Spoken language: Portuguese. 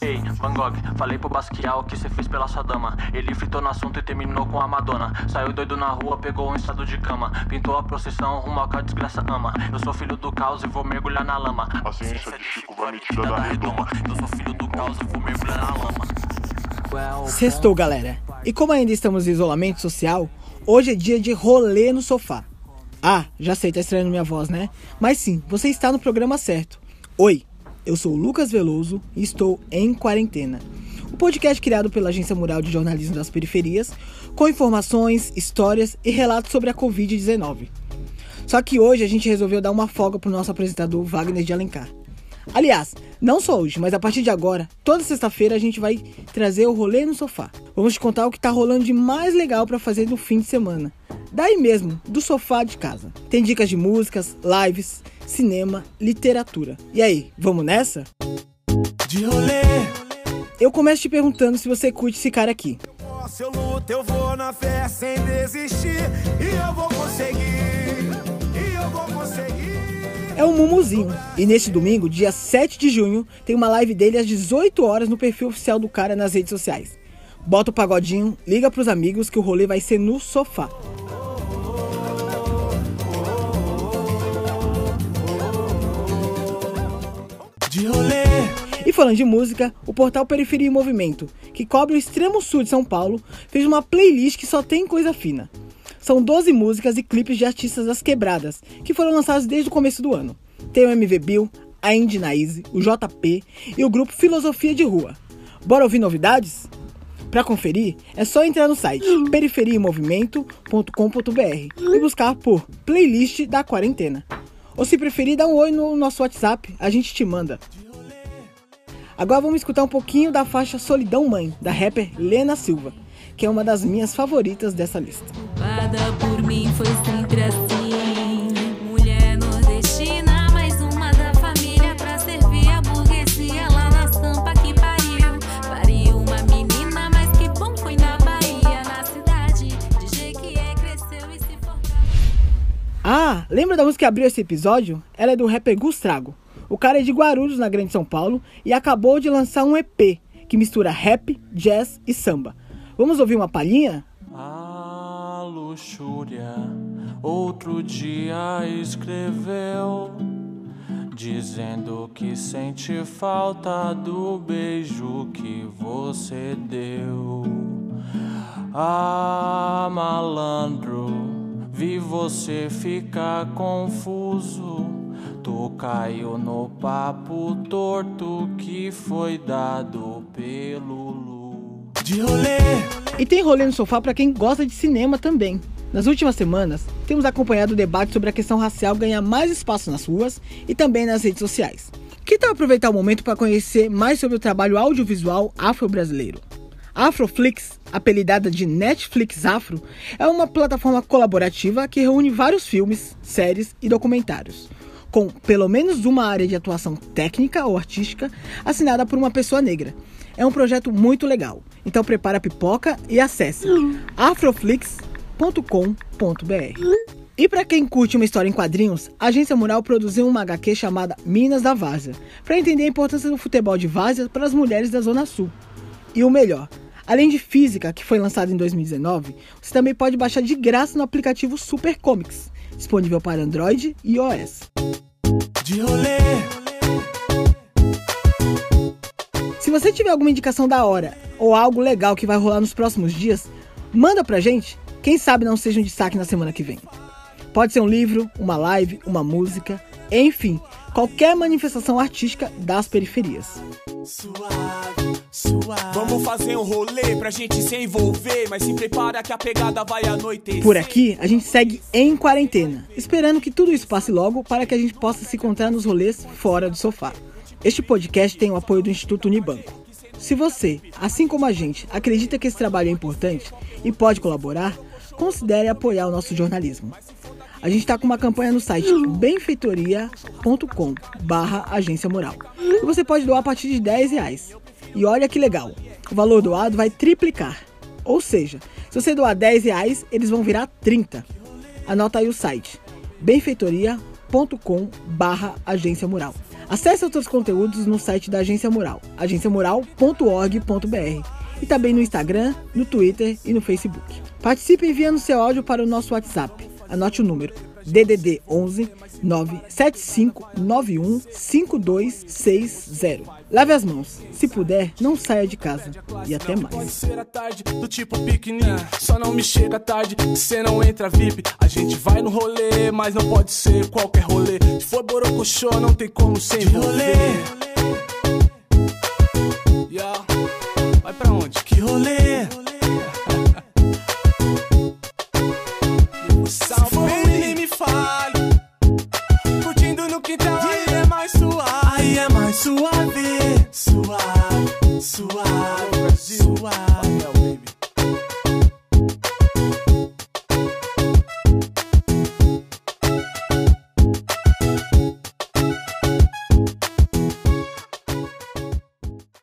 Ei, Van Gogh, falei pro Basquiat o que cê fez pela sua dama. Ele fritou no assunto e terminou com a Madonna. Saiu doido na rua, pegou um estado de cama. Pintou a procissão, rumo ao que a desgraça ama. Eu sou filho do caos e vou mergulhar na lama. A ciência de Chico vai me tirar da redoma. Eu sou filho do caos e vou mergulhar na lama. Sextou, galera. E como ainda estamos em isolamento social, hoje é dia de rolê no sofá. Ah, já sei, tá estranhando minha voz, né? Mas sim, você está no programa certo. Oi, eu sou o Lucas Veloso e estou em quarentena. O podcast criado pela Agência Mural de Jornalismo das Periferias, com informações, histórias e relatos sobre a Covid-19. Só que hoje a gente resolveu dar uma folga pro nosso apresentador Wagner de Alencar. Aliás, não só hoje, mas a partir de agora, toda sexta-feira a gente vai trazer o rolê no sofá. Vamos te contar o que tá rolando de mais legal para fazer no fim de semana. Daí mesmo, do sofá de casa. Tem dicas de músicas, lives, cinema, literatura. E aí, vamos nessa? De rolê, Eu começo te perguntando se você curte esse cara aqui. se eu luto, eu vou na fé sem desistir. E eu vou conseguir, e eu vou conseguir. É o Mumuzinho. E neste domingo, dia 7 de junho, tem uma live dele às 18 horas no perfil oficial do cara nas redes sociais. Bota o pagodinho, liga pros amigos que o rolê vai ser no sofá. E falando de música, o portal Periferia em Movimento, que cobre o extremo sul de São Paulo, fez uma playlist que só tem coisa fina. São 12 músicas e clipes de artistas das quebradas, que foram lançados desde o começo do ano. Tem o MV Bill, a Indy Naise, o JP e o grupo Filosofia de Rua. Bora ouvir novidades? Para conferir, é só entrar no site periferiaemmovimento.com.br e buscar por Playlist da Quarentena. Ou se preferir, dá um oi no nosso WhatsApp, a gente te manda. Agora vamos escutar um pouquinho da faixa Solidão Mãe, da rapper Lena Silva, que é uma das minhas favoritas dessa lista. Lembra da música que abriu esse episódio? Ela é do rapper Gustrago. O cara é de Guarulhos, na Grande São Paulo, e acabou de lançar um EP que mistura rap, jazz e samba. Vamos ouvir uma palhinha? A luxúria outro dia escreveu, dizendo que sente falta do beijo que você deu. Ah, malandro, vi você ficar confuso. Tu caiu no papo torto que foi dado pelo Lu. de rolê, E tem rolê no sofá para quem gosta de cinema também. Nas últimas semanas, temos acompanhado o debate sobre a questão racial ganhar mais espaço nas ruas e também nas redes sociais. Que tal aproveitar o momento para conhecer mais sobre o trabalho audiovisual afro-brasileiro? Afroflix, apelidada de Netflix Afro, é uma plataforma colaborativa que reúne vários filmes, séries e documentários, com pelo menos uma área de atuação técnica ou artística assinada por uma pessoa negra. É um projeto muito legal, então prepara a pipoca e acesse afroflix.com.br. E para quem curte uma história em quadrinhos, a Agência Mural produziu uma HQ chamada Minas da Várzea, para entender a importância do futebol de várzea para as mulheres da Zona Sul. E o melhor, além de física, que foi lançado em 2019, você também pode baixar de graça no aplicativo Super Comics, disponível para Android e iOS. Se você tiver alguma indicação da hora ou algo legal que vai rolar nos próximos dias, manda pra gente. Quem sabe não seja um destaque na semana que vem. Pode ser um livro, uma live, uma música, enfim, qualquer manifestação artística das periferias. suave, suave. Vamos fazer um rolê pra gente se envolver. Mas se prepara que a pegada vai anoitecer. Por aqui, a gente segue em quarentena, esperando que tudo isso passe logo para que a gente possa se encontrar nos rolês fora do sofá. Este podcast tem o apoio do Instituto Unibanco. Se você, assim como a gente, acredita que esse trabalho é importante e pode colaborar, considere apoiar o nosso jornalismo. A gente está com uma campanha no site benfeitoria.com barra agência moral. E você pode doar a partir de 10 reais. E olha que legal, o valor doado vai triplicar. Ou seja, se você doar 10 reais, eles vão virar 30. Anota aí o site benfeitoria.com barra Agência Mural. Acesse outros conteúdos no site da Agência Mural, agenciamural.org.br e também no Instagram, no Twitter e no Facebook. Participe enviando seu áudio para o nosso WhatsApp. Anote o número DDD 11 97591 5260. Lave as mãos. Se puder, não saia de casa. E até mais. Pode ser a tarde, do tipo piquenique. Só não me chega tarde, cê não entra VIP. A gente vai no rolê, mas não pode ser qualquer rolê. Se for borocochô, não tem como sem rolê.